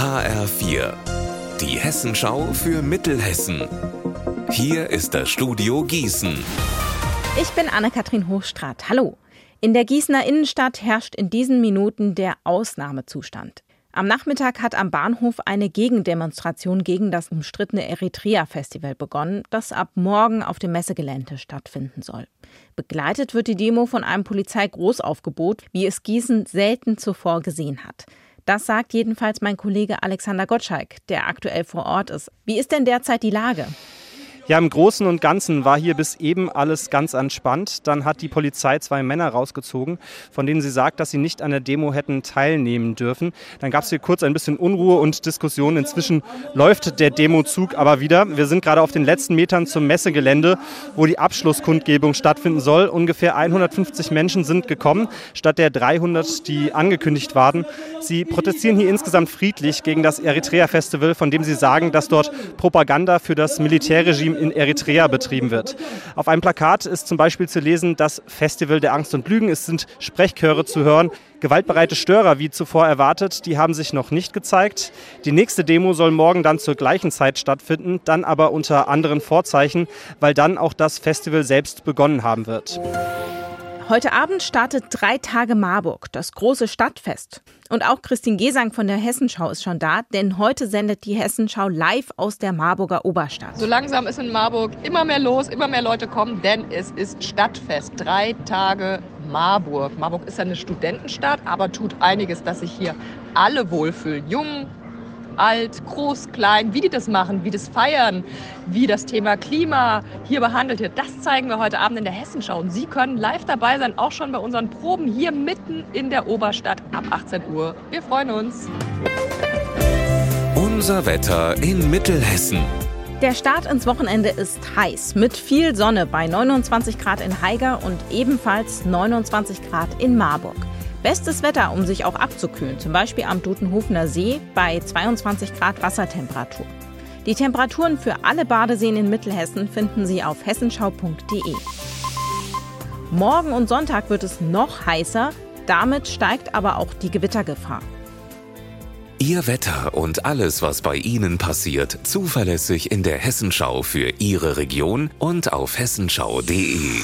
HR4, die Hessenschau für Mittelhessen. Hier ist das Studio Gießen. Ich bin Anne-Kathrin Hochstrat. Hallo. In der Gießener Innenstadt herrscht in diesen Minuten der Ausnahmezustand. Am Nachmittag hat am Bahnhof eine Gegendemonstration gegen das umstrittene Eritrea-Festival begonnen, das ab morgen auf dem Messegelände stattfinden soll. Begleitet wird die Demo von einem Polizeigroßaufgebot, wie es Gießen selten zuvor gesehen hat. Das sagt jedenfalls mein Kollege Alexander Gottschalk, der aktuell vor Ort ist. Wie ist denn derzeit die Lage? Ja, im Großen und Ganzen war hier bis eben alles ganz entspannt. Dann hat die Polizei zwei Männer rausgezogen, von denen sie sagt, dass sie nicht an der Demo hätten teilnehmen dürfen. Dann gab es hier kurz ein bisschen Unruhe und Diskussion. Inzwischen läuft der Demozug aber wieder. Wir sind gerade auf den letzten Metern zum Messegelände, wo die Abschlusskundgebung stattfinden soll. Ungefähr 150 Menschen sind gekommen, statt der 300, die angekündigt waren. Sie protestieren hier insgesamt friedlich gegen das Eritrea-Festival, von dem sie sagen, dass dort Propaganda für das Militärregime in Eritrea betrieben wird. Auf einem Plakat ist zum Beispiel zu lesen, das Festival der Angst und Lügen. Es sind Sprechchöre zu hören. Gewaltbereite Störer, wie zuvor erwartet, die haben sich noch nicht gezeigt. Die nächste Demo soll morgen dann zur gleichen Zeit stattfinden, dann aber unter anderen Vorzeichen, weil dann auch das Festival selbst begonnen haben wird. Heute Abend startet drei Tage Marburg, das große Stadtfest. Und auch Christine Gesang von der Hessenschau ist schon da, denn heute sendet die Hessenschau live aus der Marburger Oberstadt. So langsam ist in Marburg immer mehr los, immer mehr Leute kommen, denn es ist Stadtfest. Drei Tage Marburg. Marburg ist ja eine Studentenstadt, aber tut einiges, dass sich hier alle wohlfühlen. Jung, alt, groß, klein, wie die das machen, wie das feiern, wie das Thema Klima hier behandelt wird. Das zeigen wir heute Abend in der Hessenschau. Und Sie können live dabei sein, auch schon bei unseren Proben hier mitten in der Oberstadt ab 18 Uhr. Wir freuen uns. Unser Wetter in Mittelhessen. Der Start ins Wochenende ist heiß, mit viel Sonne bei 29 Grad in Haiger und ebenfalls 29 Grad in Marburg. Bestes Wetter, um sich auch abzukühlen, zum Beispiel am Dutenhofener See bei 22 Grad Wassertemperatur. Die Temperaturen für alle Badeseen in Mittelhessen finden Sie auf hessenschau.de. Morgen und Sonntag wird es noch heißer, damit steigt aber auch die Gewittergefahr. Ihr Wetter und alles, was bei Ihnen passiert, zuverlässig in der Hessenschau für Ihre Region und auf hessenschau.de.